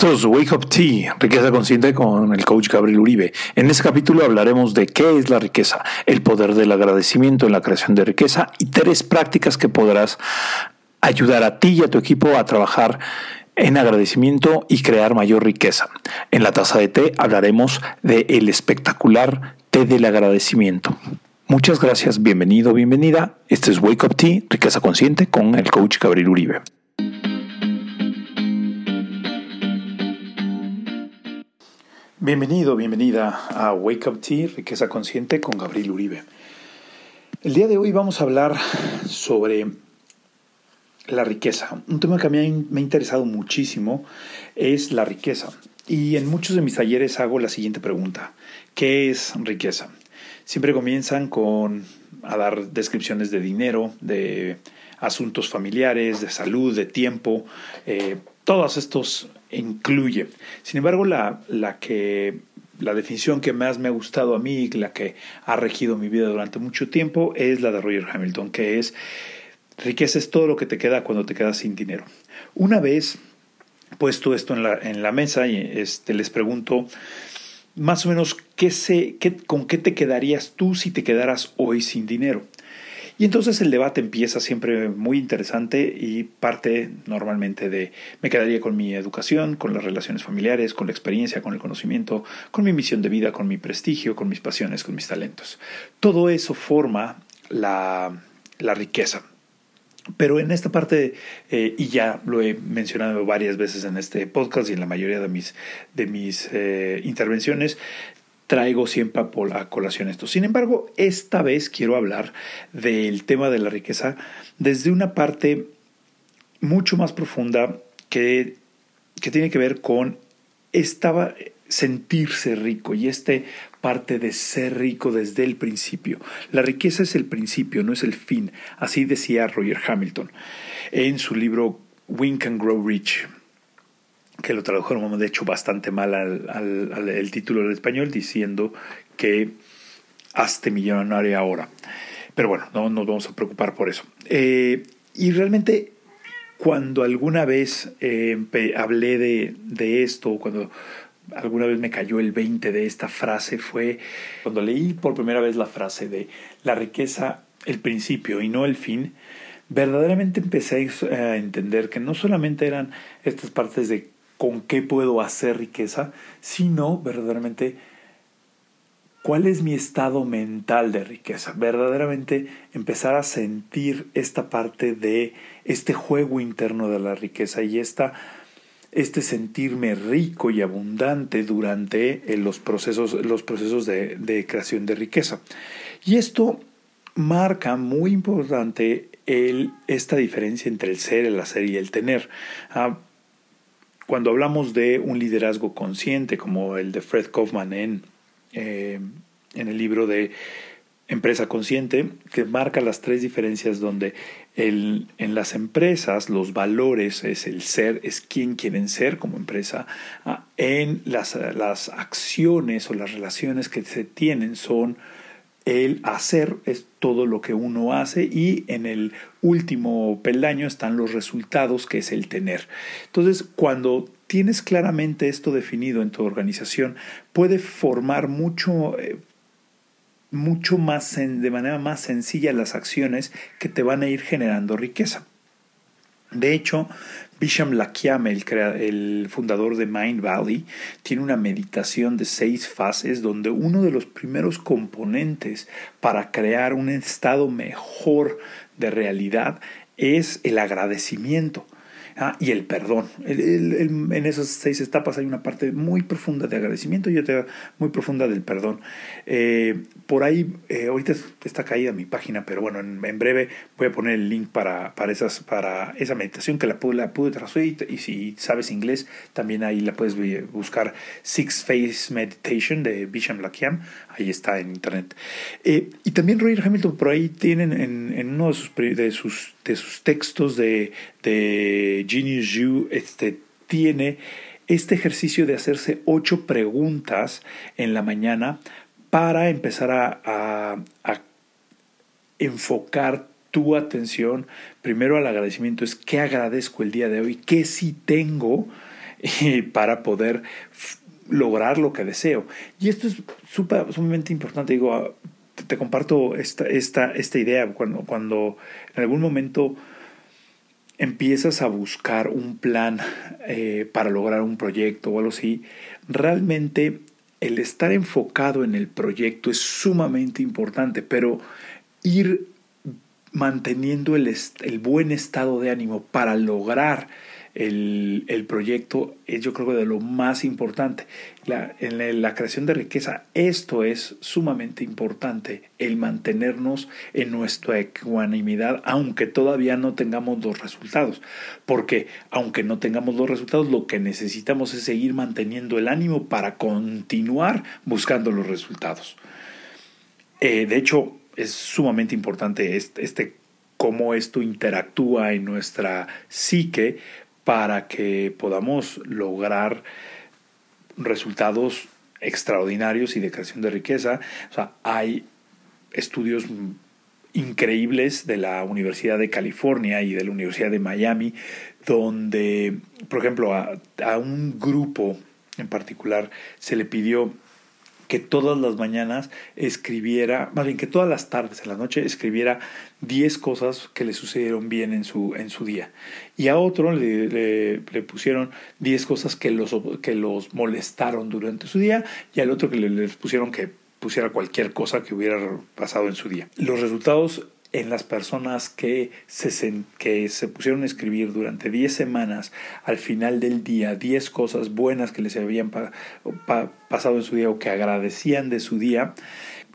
Esto es Wake Up Tea, riqueza consciente con el coach Gabriel Uribe. En este capítulo hablaremos de qué es la riqueza, el poder del agradecimiento en la creación de riqueza y tres prácticas que podrás ayudar a ti y a tu equipo a trabajar en agradecimiento y crear mayor riqueza. En la taza de té hablaremos de el espectacular té del agradecimiento. Muchas gracias, bienvenido, bienvenida. Este es Wake Up Tea, riqueza consciente con el coach Gabriel Uribe. Bienvenido, bienvenida a Wake Up Tea, Riqueza Consciente con Gabriel Uribe. El día de hoy vamos a hablar sobre la riqueza. Un tema que a mí me ha interesado muchísimo es la riqueza. Y en muchos de mis talleres hago la siguiente pregunta. ¿Qué es riqueza? Siempre comienzan con a dar descripciones de dinero, de asuntos familiares, de salud, de tiempo, eh, todos estos incluye. Sin embargo, la, la, que, la definición que más me ha gustado a mí, la que ha regido mi vida durante mucho tiempo, es la de Roger Hamilton, que es riqueza es todo lo que te queda cuando te quedas sin dinero. Una vez puesto esto en la, en la mesa, y este, les pregunto más o menos qué se, qué, con qué te quedarías tú si te quedaras hoy sin dinero. Y entonces el debate empieza siempre muy interesante y parte normalmente de me quedaría con mi educación, con las relaciones familiares, con la experiencia, con el conocimiento, con mi misión de vida, con mi prestigio, con mis pasiones, con mis talentos. Todo eso forma la, la riqueza. Pero en esta parte, eh, y ya lo he mencionado varias veces en este podcast y en la mayoría de mis, de mis eh, intervenciones, traigo siempre a colación esto. Sin embargo, esta vez quiero hablar del tema de la riqueza desde una parte mucho más profunda que, que tiene que ver con esta sentirse rico y este parte de ser rico desde el principio. La riqueza es el principio, no es el fin. Así decía Roger Hamilton en su libro Wink and Grow Rich que lo tradujeron de hecho bastante mal al, el título del español diciendo que hazte millonario ahora. Pero bueno, no nos vamos a preocupar por eso. Eh, y realmente cuando alguna vez eh, hablé de, de esto, cuando alguna vez me cayó el 20 de esta frase, fue cuando leí por primera vez la frase de la riqueza, el principio y no el fin, verdaderamente empecé a entender que no solamente eran estas partes de con qué puedo hacer riqueza, sino verdaderamente cuál es mi estado mental de riqueza, verdaderamente empezar a sentir esta parte de este juego interno de la riqueza y esta, este sentirme rico y abundante durante eh, los procesos, los procesos de, creación de riqueza. Y esto marca muy importante esta diferencia entre el ser, el hacer y el tener. Ah, cuando hablamos de un liderazgo consciente, como el de Fred Kaufman en, eh, en el libro de Empresa Consciente, que marca las tres diferencias donde en las empresas los valores es el ser, es quién quieren ser como empresa, ah, en las, las acciones o las relaciones que se tienen son el hacer es todo lo que uno hace y en el último peldaño están los resultados que es el tener. Entonces, cuando tienes claramente esto definido en tu organización, puede formar mucho, eh, mucho más, de manera más sencilla las acciones que te van a ir generando riqueza. De hecho, Bisham Lakiame, el, el, fundador de Mind Valley, tiene una meditación de seis fases donde uno de los primeros componentes para crear un estado mejor de realidad es el agradecimiento. Ah, y el perdón. en esas seis etapas hay una parte muy profunda de agradecimiento y otra muy profunda del perdón. Eh, por ahí, eh, ahorita está caída mi página, pero bueno, en, breve voy a poner el link para, para, esas, para esa meditación que la pude, traducir y si sabes inglés, también ahí la puedes buscar Six Phase Meditation de Bisham Lakiam, ahí está en internet. Eh, y también Roger Hamilton por ahí tienen en, en uno de sus, de sus, de sus textos de, de Genius You, tiene este ejercicio de hacerse ocho preguntas en la mañana para empezar a, enfocar tu atención primero al agradecimiento es qué agradezco el día de hoy, qué sí tengo para poder lograr lo que deseo. Y esto es sumamente importante. Digo, te, comparto esta, esta, esta idea cuando, cuando en algún momento empiezas a buscar un plan eh, para lograr un proyecto o algo así, realmente el estar enfocado en el proyecto es sumamente importante, pero ir manteniendo el, el buen estado de ánimo para lograr el, el, proyecto es yo creo de lo más importante. La, en la, creación de riqueza, esto es sumamente importante, el mantenernos en nuestra ecuanimidad, aunque todavía no tengamos los resultados. Porque aunque no tengamos los resultados, lo que necesitamos es seguir manteniendo el ánimo para continuar buscando los resultados. Eh, de hecho, es sumamente importante este, este cómo esto interactúa en nuestra psique para que podamos lograr resultados extraordinarios y de creación de riqueza. O sea, hay estudios increíbles de la Universidad de California y de la Universidad de Miami, donde, por ejemplo, a, a un grupo en particular se le pidió que todas las mañanas escribiera, más bien que todas las tardes en la noche escribiera 10 cosas que le sucedieron bien en su, en su día. Y a otro le, pusieron 10 cosas que los, que los molestaron durante su día y al otro que le, pusieron que pusiera cualquier cosa que hubiera pasado en su día. Los resultados en las personas que se, que se pusieron a escribir durante 10 semanas al final del día 10 cosas buenas que les habían pasado en su día o que agradecían de su día,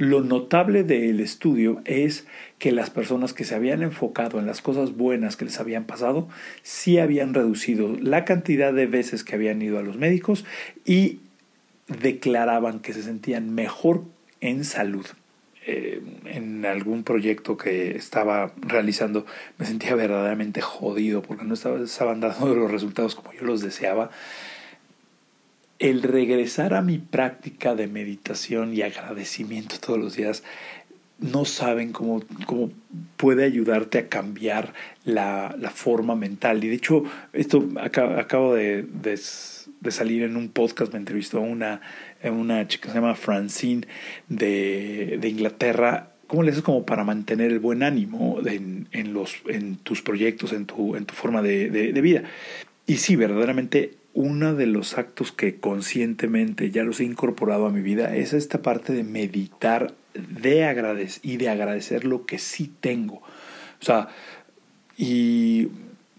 lo notable del estudio es que las personas que se habían enfocado en las cosas buenas que les habían pasado, sí habían reducido la cantidad de veces que habían ido a los médicos y declaraban que se sentían mejor en salud. Eh, en algún proyecto que estaba realizando me sentía verdaderamente jodido porque no estaba, estaban dando los resultados como yo los deseaba. El regresar a mi práctica de meditación y agradecimiento todos los días, no saben cómo, cómo puede ayudarte a cambiar la, la forma mental. Y de hecho, esto acabo, de, de, salir en un podcast, me entrevistó una una chica que se llama Francine de, de Inglaterra. ¿Cómo le haces como para mantener el buen ánimo en, en, los, en tus proyectos, en tu, en tu forma de, vida? Y sí, verdaderamente uno de los actos que conscientemente ya los he incorporado a mi vida es esta parte de meditar de agradecer y de agradecer lo que sí tengo. O sea, y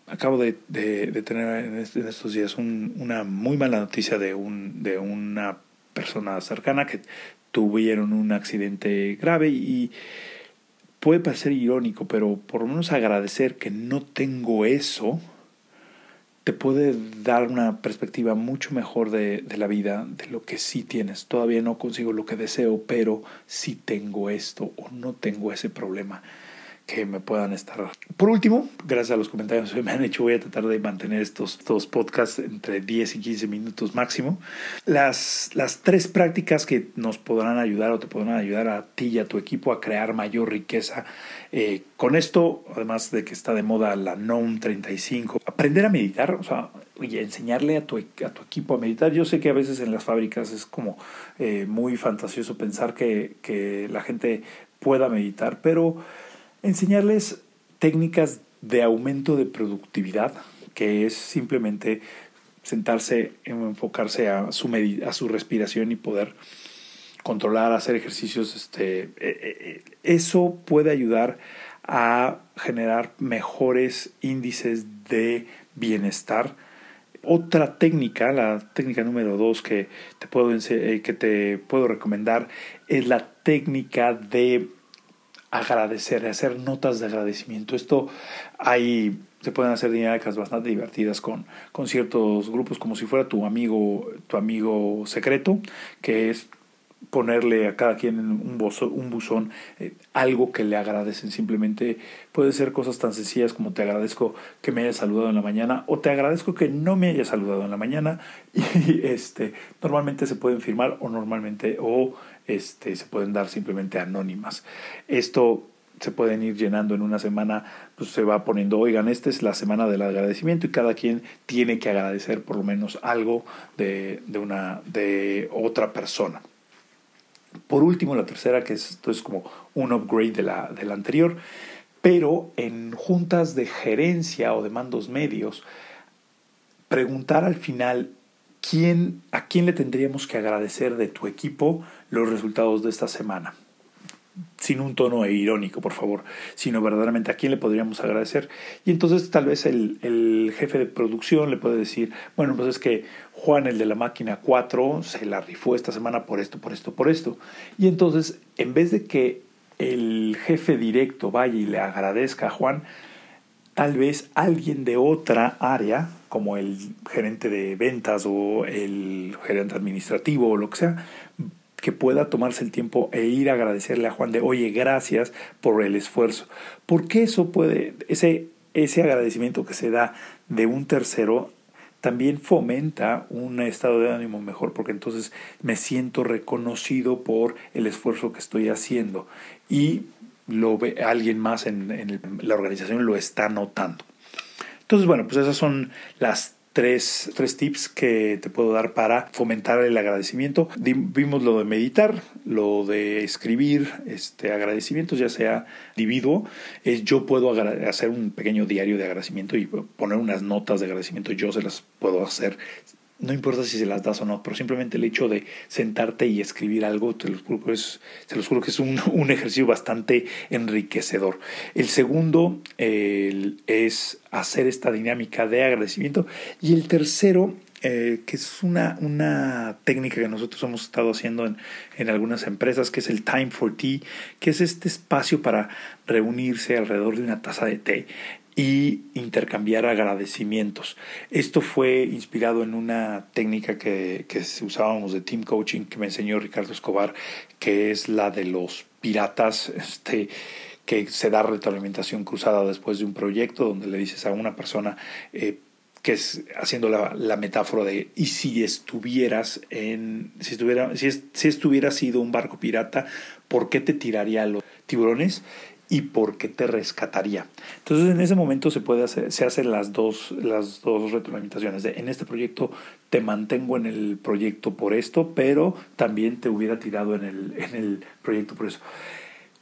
acabo de, tener en, estos días un, una muy mala noticia de, un, de una persona cercana que tuvieron un accidente grave y puede parecer irónico, pero por lo menos agradecer que no tengo eso te puede dar una perspectiva mucho mejor de, de, la vida, de lo que sí tienes. Todavía no consigo lo que deseo, pero sí tengo esto o no tengo ese problema que me puedan estar. Por último, gracias a los comentarios que me han hecho, voy a tratar de mantener estos, dos podcasts entre 10 y 15 minutos máximo. Las, las tres prácticas que nos podrán ayudar o te podrán ayudar a ti y a tu equipo a crear mayor riqueza. Eh, con esto, además de que está de moda la NOM 35, aprender a meditar, o sea, enseñarle a tu, a tu equipo a meditar. Yo sé que a veces en las fábricas es como eh, muy fantasioso pensar que, que la gente pueda meditar, pero enseñarles técnicas de aumento de productividad, que es simplemente sentarse, enfocarse a su, a su respiración y poder controlar, hacer ejercicios. Este, eh, eh, eso puede ayudar a generar mejores índices de bienestar. Otra técnica, la técnica número dos que te puedo, eh, que te puedo recomendar es la técnica de agradecer, de hacer notas de agradecimiento. Esto hay, se pueden hacer dinámicas bastante divertidas con, con ciertos grupos, como si fuera tu amigo, tu amigo secreto, que es ponerle a cada quien un, un buzón eh, algo que le agradecen. Simplemente puede ser cosas tan sencillas como te agradezco que me hayas saludado en la mañana o te agradezco que no me hayas saludado en la mañana. Y este, normalmente se pueden firmar o normalmente o este, se pueden dar simplemente anónimas. Esto se pueden ir llenando en una semana, pues se va poniendo, oigan, esta es la semana del agradecimiento y cada quien tiene que agradecer por lo menos algo de, de, una, de otra persona. Por último, la tercera, que es, esto es como un upgrade de la, de la anterior, pero en juntas de gerencia o de mandos medios, preguntar al final quién, a quién le tendríamos que agradecer de tu equipo los resultados de esta semana sin un tono irónico, por favor, sino verdaderamente a quién le podríamos agradecer. Y entonces tal vez el, el, jefe de producción le puede decir, bueno, pues es que Juan, el de la máquina 4, se la rifó esta semana por esto, por esto, por esto. Y entonces, en vez de que el jefe directo vaya y le agradezca a Juan, tal vez alguien de otra área, como el gerente de ventas o el gerente administrativo o lo que sea, que pueda tomarse el tiempo e ir a agradecerle a Juan de, oye, gracias por el esfuerzo. Porque eso puede, ese, ese agradecimiento que se da de un tercero también fomenta un estado de ánimo mejor porque entonces me siento reconocido por el esfuerzo que estoy haciendo y lo ve, alguien más en, la organización lo está notando. Entonces, bueno, pues esas son las tres, tres tips que te puedo dar para fomentar el agradecimiento. Vimos lo de meditar, lo de escribir este, agradecimientos, ya sea individuo. Es, yo puedo hacer un pequeño diario de agradecimiento y poner unas notas de agradecimiento. Yo se las puedo hacer no importa si se las das o no, pero simplemente el hecho de sentarte y escribir algo, te los juro que es, los juro que es un, un, ejercicio bastante enriquecedor. El segundo es hacer esta dinámica de agradecimiento. Y el tercero, eh, que es una, una técnica que nosotros hemos estado haciendo en, en algunas empresas, que es el Time for Tea, que es este espacio para reunirse alrededor de una taza de té y intercambiar agradecimientos. Esto fue inspirado en una técnica que, que usábamos de team coaching que me enseñó Ricardo Escobar, que es la de los piratas, este, que se da retroalimentación cruzada después de un proyecto donde le dices a una persona eh, que es haciendo la, la, metáfora de y si estuvieras en si estuviera si, si estuvieras sido un barco pirata por qué te tiraría a los tiburones y por qué te rescataría. Entonces en ese momento se puede hacer, se hacen las dos, las dos retroalimentaciones. En este proyecto te mantengo en el proyecto por esto, pero también te hubiera tirado en el, en el proyecto por eso.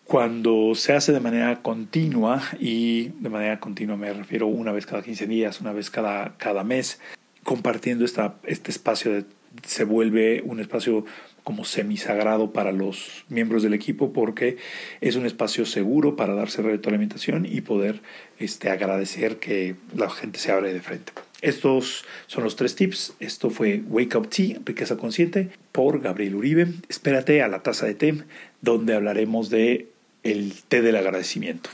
Cuando se hace de manera continua, y de manera continua me refiero una vez cada 15 días, una vez cada, cada mes, compartiendo esta, este espacio se vuelve un espacio como semisagrado para los miembros del equipo porque es un espacio seguro para darse retroalimentación y poder este, agradecer que la gente se abre de frente. Estos son los tres tips. Esto fue Wake Up Tea, Riqueza Consciente, por Gabriel Uribe. Espérate a la taza de té, donde hablaremos de el té del agradecimiento.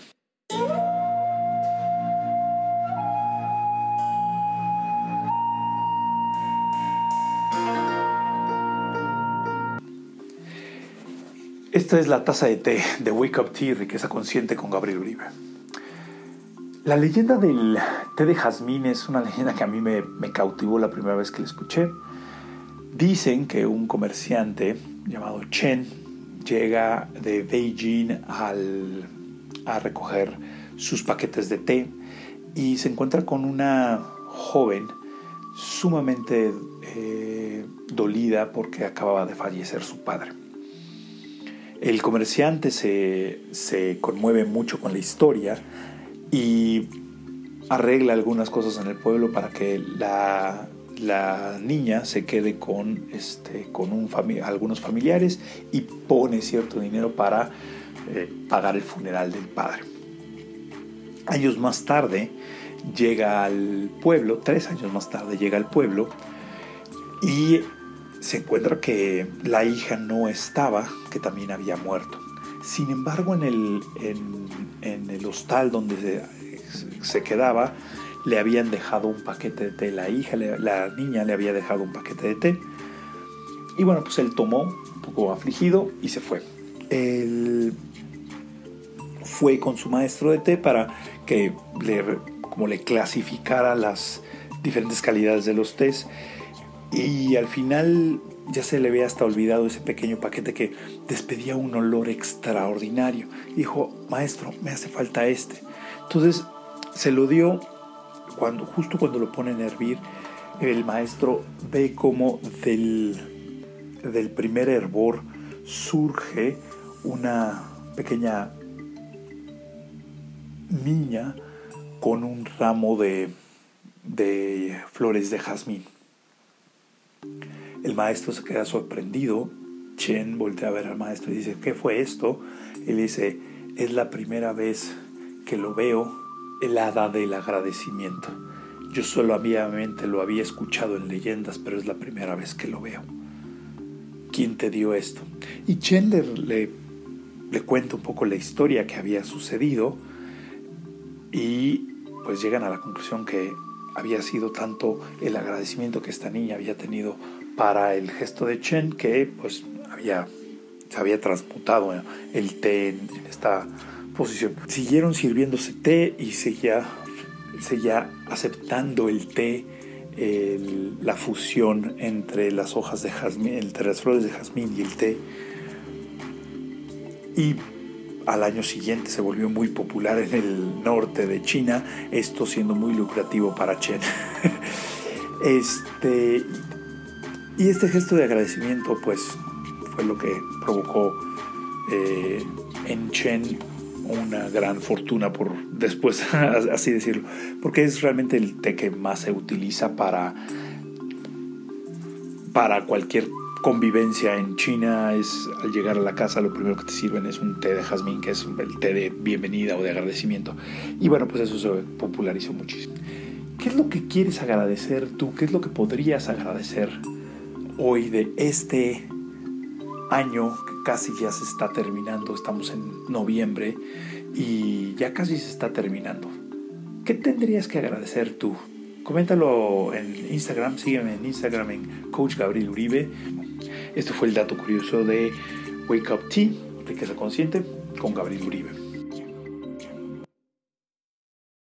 Esta es la taza de té de Wake Up Tea, riqueza consciente con Gabriel Uribe. La leyenda del té de jazmín es una leyenda que a mí me, cautivó la primera vez que la escuché. Dicen que un comerciante llamado Chen llega de Beijing al, a recoger sus paquetes de té y se encuentra con una joven sumamente eh, dolida porque acababa de fallecer su padre. El comerciante se, se conmueve mucho con la historia y arregla algunas cosas en el pueblo para que la, la niña se quede con, este, con un algunos familiares y pone cierto dinero para eh, pagar el funeral del padre. Años más tarde llega al pueblo, tres años más tarde llega al pueblo y se encuentra que la hija no estaba, que también había muerto. Sin embargo, en el, en, el hostal donde se, quedaba, le habían dejado un paquete de té. La hija, la niña le había dejado un paquete de té. Y bueno, pues él tomó, un poco afligido, y se fue. Él fue con su maestro de té para que le, como le clasificara las diferentes calidades de los tés y al final ya se le había hasta olvidado ese pequeño paquete que despedía un olor extraordinario. Dijo, maestro, me hace falta este. Entonces se lo dio cuando, justo cuando lo ponen a hervir. El maestro ve como del, del primer hervor surge una pequeña niña con un ramo de, de flores de jazmín. El maestro se queda sorprendido. Chen voltea a ver al maestro y dice, ¿qué fue esto? Él dice, es la primera vez que lo veo, el hada del agradecimiento. Yo solamente lo había escuchado en leyendas, pero es la primera vez que lo veo. ¿Quién te dio esto? Y Chen le, le cuenta un poco la historia que había sucedido y pues llegan a la conclusión que había sido tanto el agradecimiento que esta niña había tenido para el gesto de Chen que pues había, se había transmutado el té en, esta posición. Siguieron sirviéndose té y seguía, seguía aceptando el té, la fusión entre las hojas de jazmín, entre las flores de jazmín y el té. Y al año siguiente se volvió muy popular en el norte de China, esto siendo muy lucrativo para Chen. este, y este gesto de agradecimiento pues fue lo que provocó eh, en Chen una gran fortuna por después, así decirlo, porque es realmente el té que más se utiliza para, para cualquier convivencia en China es al llegar a la casa lo primero que te sirven es un té de jazmín, que es el té de bienvenida o de agradecimiento. Y bueno, pues eso se popularizó muchísimo. ¿Qué es lo que quieres agradecer tú? ¿Qué es lo que podrías agradecer hoy de este año que casi ya se está terminando? Estamos en noviembre y ya casi se está terminando. ¿Qué tendrías que agradecer tú? Coméntalo en Instagram, sígueme en Instagram en Coach Gabriel Uribe. Este fue el dato curioso de Wake Up Tea, riqueza consciente, con Gabriel Uribe.